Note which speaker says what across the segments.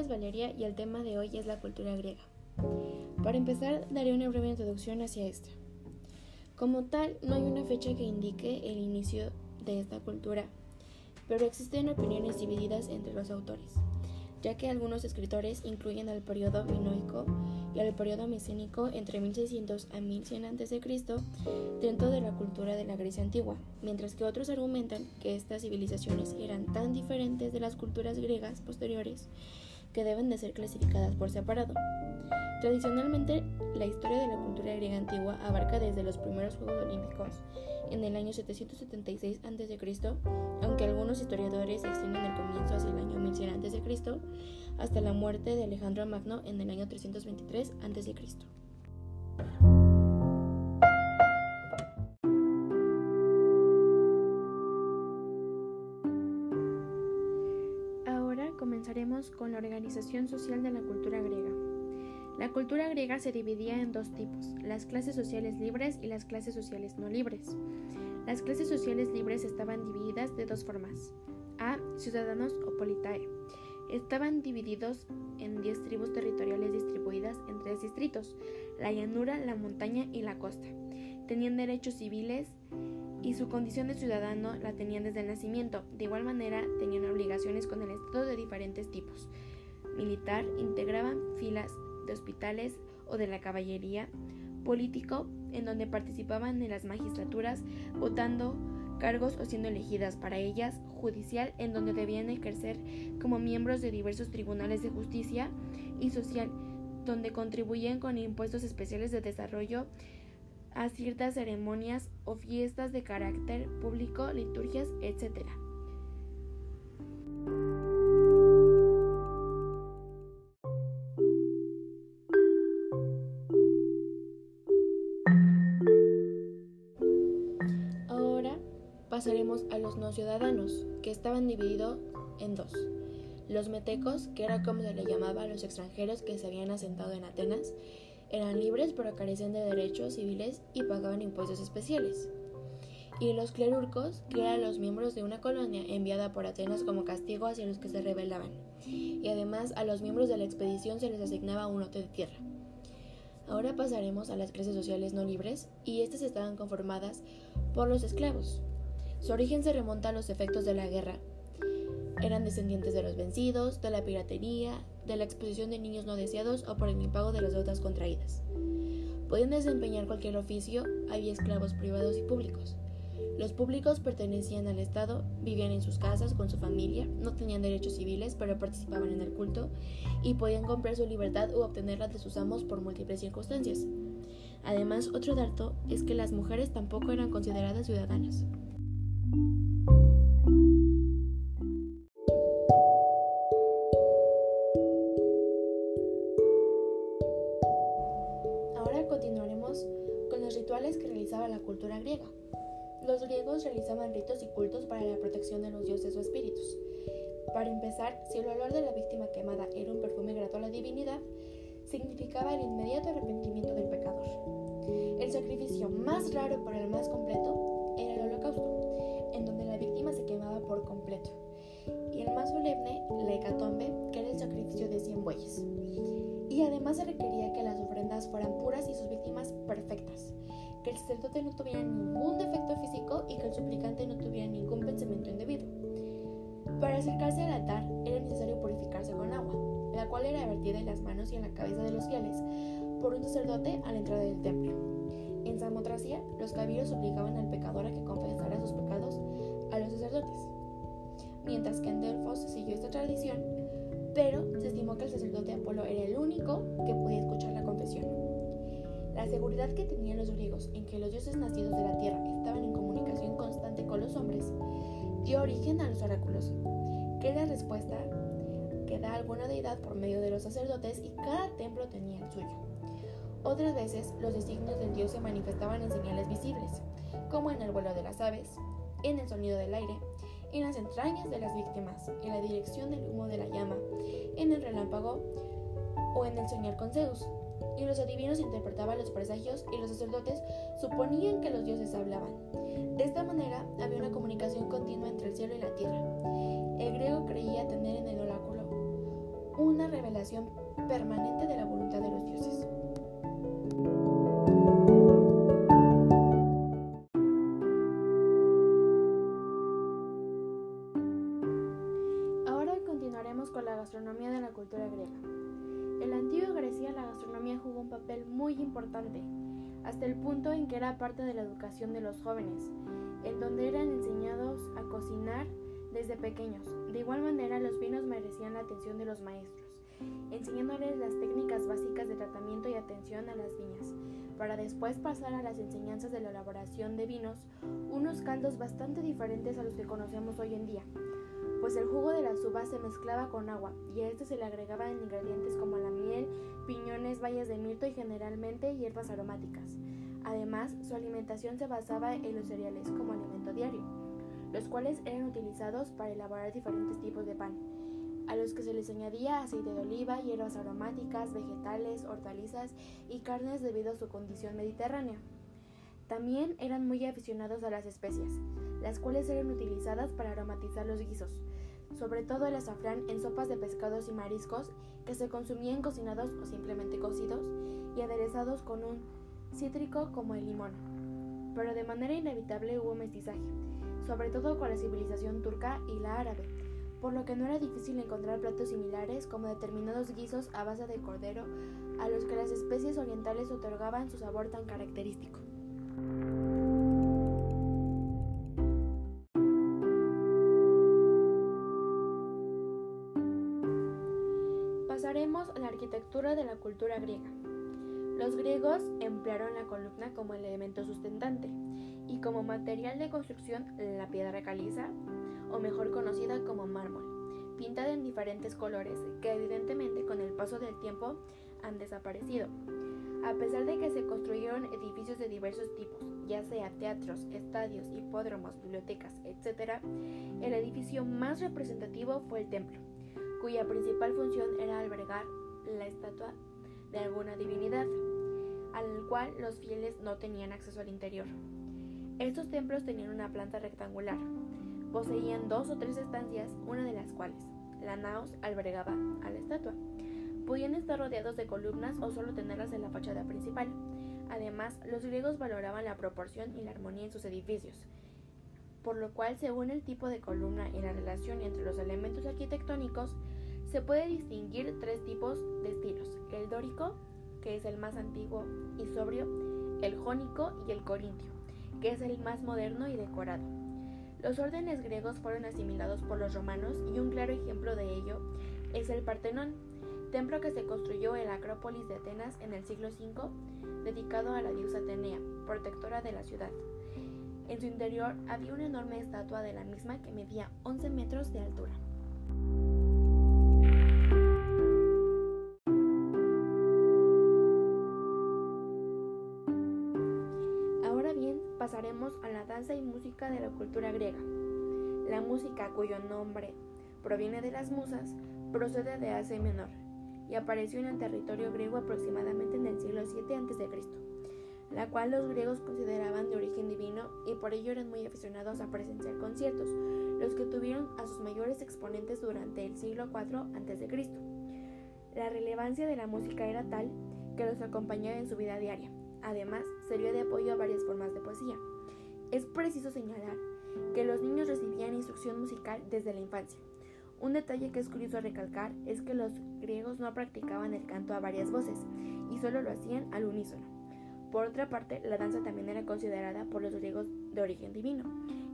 Speaker 1: es Valeria y el tema de hoy es la cultura griega. Para empezar, daré una breve introducción hacia esta. Como tal, no hay una fecha que indique el inicio de esta cultura, pero existen opiniones divididas entre los autores ya que algunos escritores incluyen al periodo minoico y al periodo micénico entre 1600 a 1100 a.C. dentro de la cultura de la Grecia antigua, mientras que otros argumentan que estas civilizaciones eran tan diferentes de las culturas griegas posteriores que deben de ser clasificadas por separado. Tradicionalmente, la historia de la cultura griega antigua abarca desde los primeros Juegos Olímpicos en el año 776 a.C., aunque algunos historiadores extienden el comienzo hacia el año 1100 a.C., hasta la muerte de Alejandro Magno en el año 323 a.C. organización social de la cultura griega. La cultura griega se dividía en dos tipos, las clases sociales libres y las clases sociales no libres. Las clases sociales libres estaban divididas de dos formas. A. Ciudadanos o politae. Estaban divididos en 10 tribus territoriales distribuidas en tres distritos, la llanura, la montaña y la costa. Tenían derechos civiles y su condición de ciudadano la tenían desde el nacimiento. De igual manera, tenían obligaciones con el Estado de diferentes tipos. Militar, integraban filas de hospitales o de la caballería, político, en donde participaban en las magistraturas, votando cargos o siendo elegidas para ellas, judicial, en donde debían ejercer como miembros de diversos tribunales de justicia, y social, donde contribuían con impuestos especiales de desarrollo a ciertas ceremonias o fiestas de carácter público, liturgias, etc. pasaremos a los no ciudadanos, que estaban divididos en dos. Los metecos, que era como se le llamaba a los extranjeros que se habían asentado en Atenas, eran libres pero carecían de derechos civiles y pagaban impuestos especiales. Y los clerurcos, que eran los miembros de una colonia enviada por Atenas como castigo hacia los que se rebelaban. Y además a los miembros de la expedición se les asignaba un lote de tierra. Ahora pasaremos a las clases sociales no libres, y estas estaban conformadas por los esclavos, su origen se remonta a los efectos de la guerra. Eran descendientes de los vencidos, de la piratería, de la exposición de niños no deseados o por el impago de las deudas contraídas. Podían desempeñar cualquier oficio, había esclavos privados y públicos. Los públicos pertenecían al Estado, vivían en sus casas con su familia, no tenían derechos civiles pero participaban en el culto y podían comprar su libertad u obtenerla de sus amos por múltiples circunstancias. Además, otro dato es que las mujeres tampoco eran consideradas ciudadanas. Ahora continuaremos con los rituales que realizaba la cultura griega. Los griegos realizaban ritos y cultos para la protección de los dioses o espíritus. Para empezar, si el olor de la víctima quemada era un perfume grato a la divinidad, significaba el inmediato arrepentimiento del pecador. El sacrificio más raro pero el más completo completo, y el más solemne, la hecatombe, que era el sacrificio de 100 bueyes. Y además se requería que las ofrendas fueran puras y sus víctimas perfectas, que el sacerdote no tuviera ningún defecto físico y que el suplicante no tuviera ningún pensamiento indebido. Para acercarse al altar era necesario purificarse con agua, la cual era vertida en las manos y en la cabeza de los fieles por un sacerdote a la entrada del templo. En Samotracia, los caballeros obligaban al pecador a que confesara sus pecados a los sacerdotes, mientras que en Delfos se siguió esta tradición, pero se estimó que el sacerdote Apolo era el único que podía escuchar la confesión. La seguridad que tenían los griegos en que los dioses nacidos de la tierra estaban en comunicación constante con los hombres dio origen a los oráculos, que es la respuesta que da alguna deidad por medio de los sacerdotes y cada templo tenía el suyo. Otras veces los designios del dios se manifestaban en señales visibles, como en el vuelo de las aves, en el sonido del aire, en las entrañas de las víctimas, en la dirección del humo de la llama, en el relámpago o en el soñar con Zeus. Y los adivinos interpretaban los presagios y los sacerdotes suponían que los dioses hablaban. De esta manera había una comunicación continua entre el cielo y la tierra. El griego creía tener en el oráculo una revelación permanente de la voluntad de los dioses. Importante, hasta el punto en que era parte de la educación de los jóvenes, en donde eran enseñados a cocinar desde pequeños. De igual manera, los vinos merecían la atención de los maestros, enseñándoles las técnicas básicas de tratamiento y atención a las viñas, para después pasar a las enseñanzas de la elaboración de vinos, unos caldos bastante diferentes a los que conocemos hoy en día, pues el jugo de las uvas se mezclaba con agua y a este se le agregaban ingredientes como la miel, piñones, bayas de mirto y generalmente hierbas aromáticas. Además, su alimentación se basaba en los cereales como alimento diario, los cuales eran utilizados para elaborar diferentes tipos de pan, a los que se les añadía aceite de oliva, hierbas aromáticas, vegetales, hortalizas y carnes debido a su condición mediterránea. También eran muy aficionados a las especias, las cuales eran utilizadas para aromatizar los guisos, sobre todo el azafrán en sopas de pescados y mariscos que se consumían cocinados o simplemente cocidos y aderezados con un cítrico como el limón. Pero de manera inevitable hubo mestizaje, sobre todo con la civilización turca y la árabe, por lo que no era difícil encontrar platos similares como determinados guisos a base de cordero a los que las especies orientales otorgaban su sabor tan característico. La arquitectura de la cultura griega. Los griegos emplearon la columna como elemento sustentante y como material de construcción la piedra caliza, o mejor conocida como mármol, pintada en diferentes colores que evidentemente con el paso del tiempo han desaparecido. A pesar de que se construyeron edificios de diversos tipos, ya sea teatros, estadios, hipódromos, bibliotecas, etc., el edificio más representativo fue el templo, cuya principal función era albergar la estatua de alguna divinidad al cual los fieles no tenían acceso al interior. Estos templos tenían una planta rectangular. Poseían dos o tres estancias, una de las cuales, la naos, albergaba a la estatua. Podían estar rodeados de columnas o solo tenerlas en la fachada principal. Además, los griegos valoraban la proporción y la armonía en sus edificios, por lo cual, según el tipo de columna y la relación entre los elementos arquitectónicos, se puede distinguir tres tipos de estilos, el dórico, que es el más antiguo y sobrio, el jónico y el corintio, que es el más moderno y decorado. Los órdenes griegos fueron asimilados por los romanos y un claro ejemplo de ello es el Partenón, templo que se construyó en la Acrópolis de Atenas en el siglo V, dedicado a la diosa Atenea, protectora de la ciudad. En su interior había una enorme estatua de la misma que medía 11 metros de altura. Danza y música de la cultura griega. La música, cuyo nombre proviene de las musas, procede de Asia Menor y apareció en el territorio griego aproximadamente en el siglo VII a.C., la cual los griegos consideraban de origen divino y por ello eran muy aficionados a presenciar conciertos, los que tuvieron a sus mayores exponentes durante el siglo IV a.C. La relevancia de la música era tal que los acompañaba en su vida diaria, Además, sirvió de apoyo a varias formas de poesía. Es preciso señalar que los niños recibían instrucción musical desde la infancia. Un detalle que es curioso recalcar es que los griegos no practicaban el canto a varias voces y solo lo hacían al unísono. Por otra parte, la danza también era considerada por los griegos de origen divino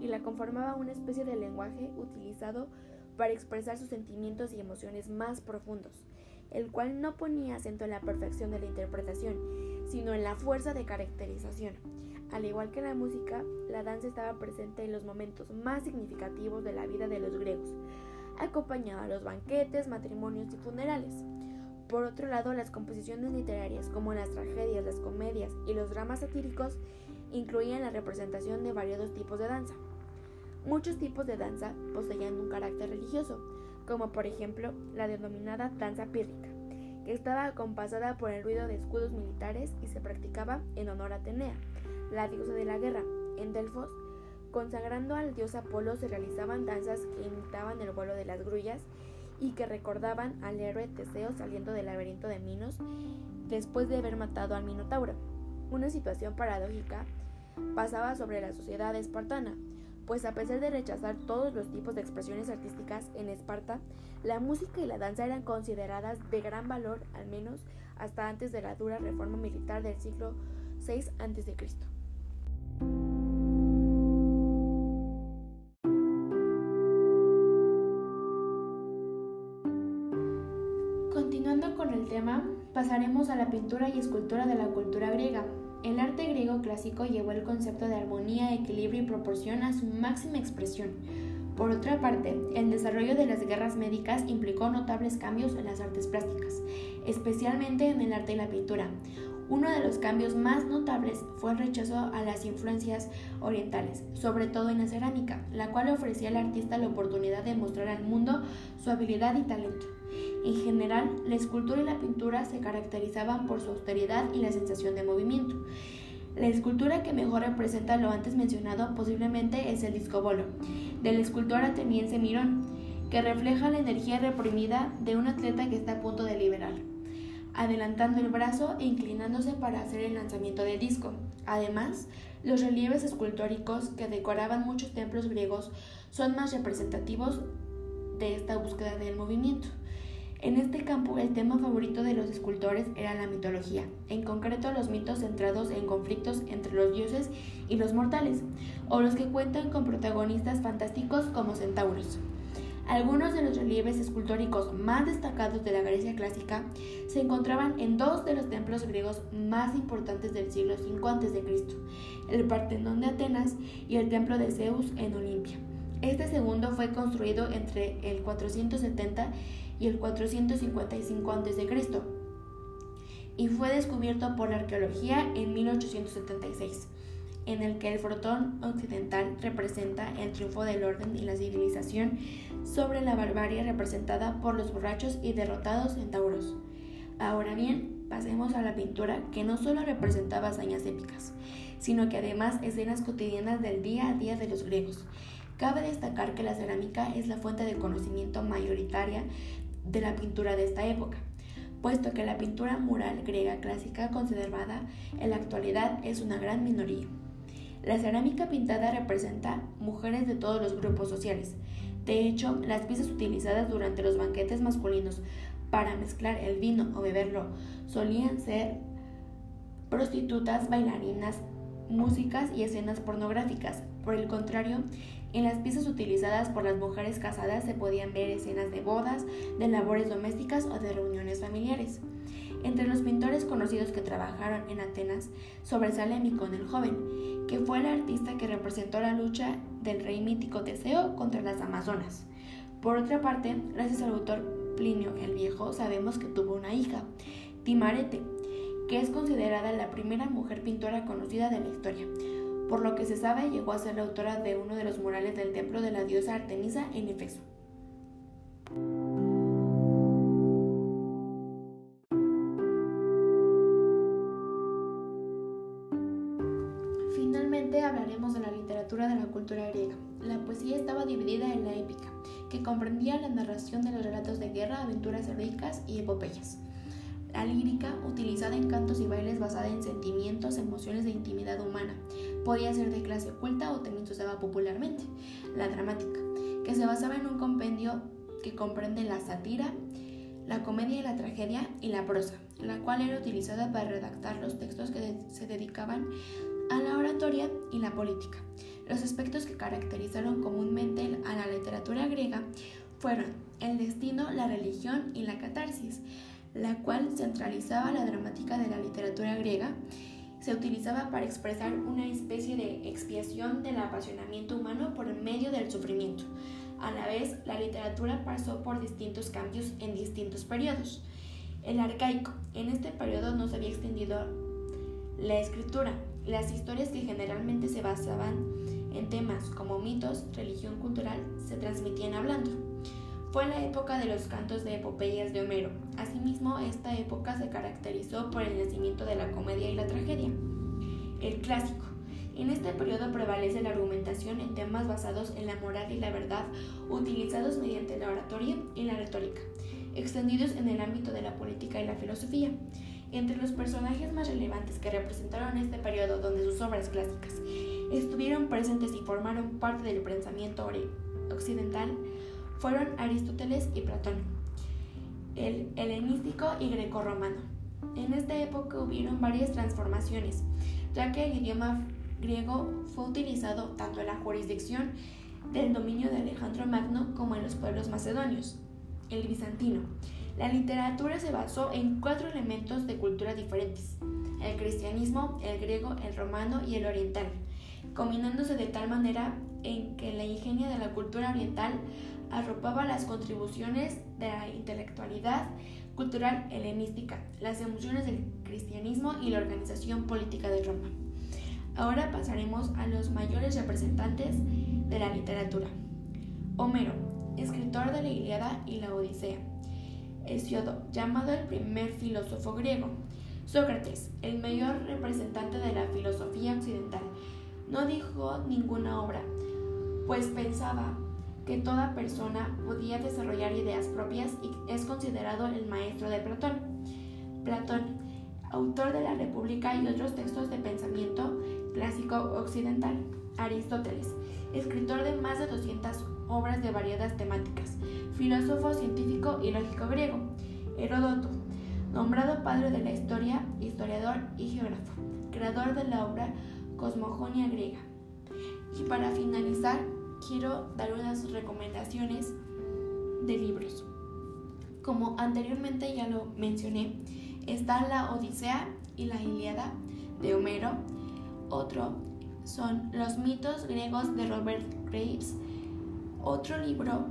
Speaker 1: y la conformaba una especie de lenguaje utilizado para expresar sus sentimientos y emociones más profundos el cual no ponía acento en la perfección de la interpretación, sino en la fuerza de caracterización. Al igual que la música, la danza estaba presente en los momentos más significativos de la vida de los griegos, acompañada a los banquetes, matrimonios y funerales. Por otro lado, las composiciones literarias, como las tragedias, las comedias y los dramas satíricos, incluían la representación de variados tipos de danza. Muchos tipos de danza poseían un carácter religioso, como por ejemplo la denominada danza pírrica, estaba acompasada por el ruido de escudos militares y se practicaba en honor a Atenea, la diosa de la guerra. En Delfos, consagrando al dios Apolo, se realizaban danzas que imitaban el vuelo de las grullas y que recordaban al héroe Teseo saliendo del laberinto de Minos después de haber matado al Minotauro. Una situación paradójica pasaba sobre la sociedad espartana, pues a pesar de rechazar todos los tipos de expresiones artísticas en Esparta, la música y la danza eran consideradas de gran valor, al menos hasta antes de la dura reforma militar del siglo VI a.C. Continuando con el tema, pasaremos a la pintura y escultura de la cultura griega. El arte griego clásico llevó el concepto de armonía, equilibrio y proporción a su máxima expresión. Por otra parte, el desarrollo de las guerras médicas implicó notables cambios en las artes plásticas, especialmente en el arte y la pintura. Uno de los cambios más notables fue el rechazo a las influencias orientales, sobre todo en la cerámica, la cual ofrecía al artista la oportunidad de mostrar al mundo su habilidad y talento. En general, la escultura y la pintura se caracterizaban por su austeridad y la sensación de movimiento. La escultura que mejor representa lo antes mencionado posiblemente es el discobolo, del escultor ateniense Mirón, que refleja la energía reprimida de un atleta que está a punto de liberar, adelantando el brazo e inclinándose para hacer el lanzamiento del disco. Además, los relieves escultóricos que decoraban muchos templos griegos son más representativos de esta búsqueda del movimiento. En este campo el tema favorito de los escultores era la mitología, en concreto los mitos centrados en conflictos entre los dioses y los mortales, o los que cuentan con protagonistas fantásticos como centauros. Algunos de los relieves escultóricos más destacados de la Grecia clásica se encontraban en dos de los templos griegos más importantes del siglo V a.C., el Partenón de Atenas y el templo de Zeus en Olimpia. Este segundo fue construido entre el 470 y el 455 a.C. y fue descubierto por la arqueología en 1876, en el que el frontón occidental representa el triunfo del orden y la civilización sobre la barbarie representada por los borrachos y derrotados centauros. Ahora bien, pasemos a la pintura que no solo representaba hazañas épicas, sino que además escenas cotidianas del día a día de los griegos. Cabe destacar que la cerámica es la fuente de conocimiento mayoritaria de la pintura de esta época, puesto que la pintura mural griega clásica conservada en la actualidad es una gran minoría. La cerámica pintada representa mujeres de todos los grupos sociales. De hecho, las piezas utilizadas durante los banquetes masculinos para mezclar el vino o beberlo solían ser prostitutas, bailarinas, músicas y escenas pornográficas. Por el contrario, en las piezas utilizadas por las mujeres casadas se podían ver escenas de bodas, de labores domésticas o de reuniones familiares. Entre los pintores conocidos que trabajaron en Atenas sobresale Micón el Joven, que fue el artista que representó la lucha del rey mítico Teseo contra las Amazonas. Por otra parte, gracias al autor Plinio el Viejo, sabemos que tuvo una hija, Timarete, que es considerada la primera mujer pintora conocida de la historia. Por lo que se sabe, llegó a ser la autora de uno de los murales del templo de la diosa Artemisa en Efeso. Finalmente hablaremos de la literatura de la cultura griega. La poesía estaba dividida en la épica, que comprendía la narración de los relatos de guerra, aventuras heroicas y epopeyas. Lírica, utilizada en cantos y bailes basada en sentimientos, emociones de intimidad humana, podía ser de clase oculta o también se usaba popularmente. La dramática, que se basaba en un compendio que comprende la sátira, la comedia y la tragedia y la prosa, la cual era utilizada para redactar los textos que se dedicaban a la oratoria y la política. Los aspectos que caracterizaron comúnmente a la literatura griega fueron el destino, la religión y la catarsis la cual centralizaba la dramática de la literatura griega, se utilizaba para expresar una especie de expiación del apasionamiento humano por medio del sufrimiento. A la vez, la literatura pasó por distintos cambios en distintos periodos. El arcaico. En este periodo no se había extendido la escritura. Las historias que generalmente se basaban en temas como mitos, religión cultural, se transmitían hablando. Fue la época de los cantos de epopeyas de Homero. Asimismo, esta época se caracterizó por el nacimiento de la comedia y la tragedia. El clásico, En este periodo prevalece la argumentación en temas basados en la moral y la verdad, utilizados mediante la oratoria y la retórica, extendidos en el ámbito de la política y la filosofía. Entre los personajes más relevantes que representaron este periodo donde sus obras clásicas estuvieron presentes y formaron parte del pensamiento occidental fueron Aristóteles y Platón, el helenístico y greco-romano. En esta época hubieron varias transformaciones, ya que el idioma griego fue utilizado tanto en la jurisdicción del dominio de Alejandro Magno como en los pueblos macedonios. El bizantino. La literatura se basó en cuatro elementos de cultura diferentes, el cristianismo, el griego, el romano y el oriental, combinándose de tal manera en que la ingenia de la cultura oriental arropaba las contribuciones de la intelectualidad cultural helenística, las emociones del cristianismo y la organización política de Roma. Ahora pasaremos a los mayores representantes de la literatura. Homero, escritor de la Ilíada y la Odisea. Hesiodo, llamado el primer filósofo griego. Sócrates, el mayor representante de la filosofía occidental. No dijo ninguna obra, pues pensaba que toda persona podía desarrollar ideas propias y es considerado el maestro de Platón. Platón, autor de la República y otros textos de pensamiento clásico occidental. Aristóteles, escritor de más de 200 obras de variadas temáticas, filósofo, científico y lógico griego. Heródoto, nombrado padre de la historia, historiador y geógrafo, creador de la obra Cosmogonia griega. Y para finalizar, quiero dar unas recomendaciones de libros. Como anteriormente ya lo mencioné, está la Odisea y la Ilíada de Homero. Otro son Los mitos griegos de Robert Graves. Otro libro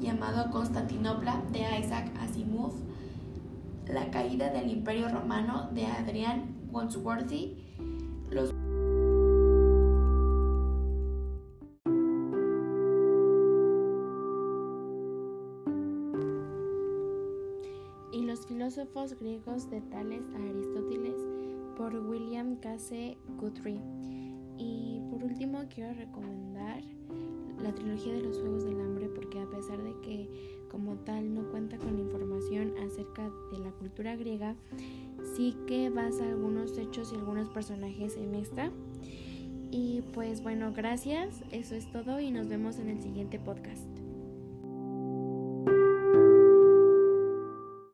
Speaker 1: llamado Constantinopla de Isaac Asimov. La caída del Imperio Romano de Adrian Wordsworthy. Filósofos griegos de Tales a Aristóteles por William Case Guthrie. Y por último quiero recomendar la trilogía de los Juegos del Hambre porque a pesar de que como tal no cuenta con información acerca de la cultura griega, sí que basa algunos hechos y algunos personajes en esta. Y pues bueno, gracias, eso es todo y nos vemos en el siguiente podcast.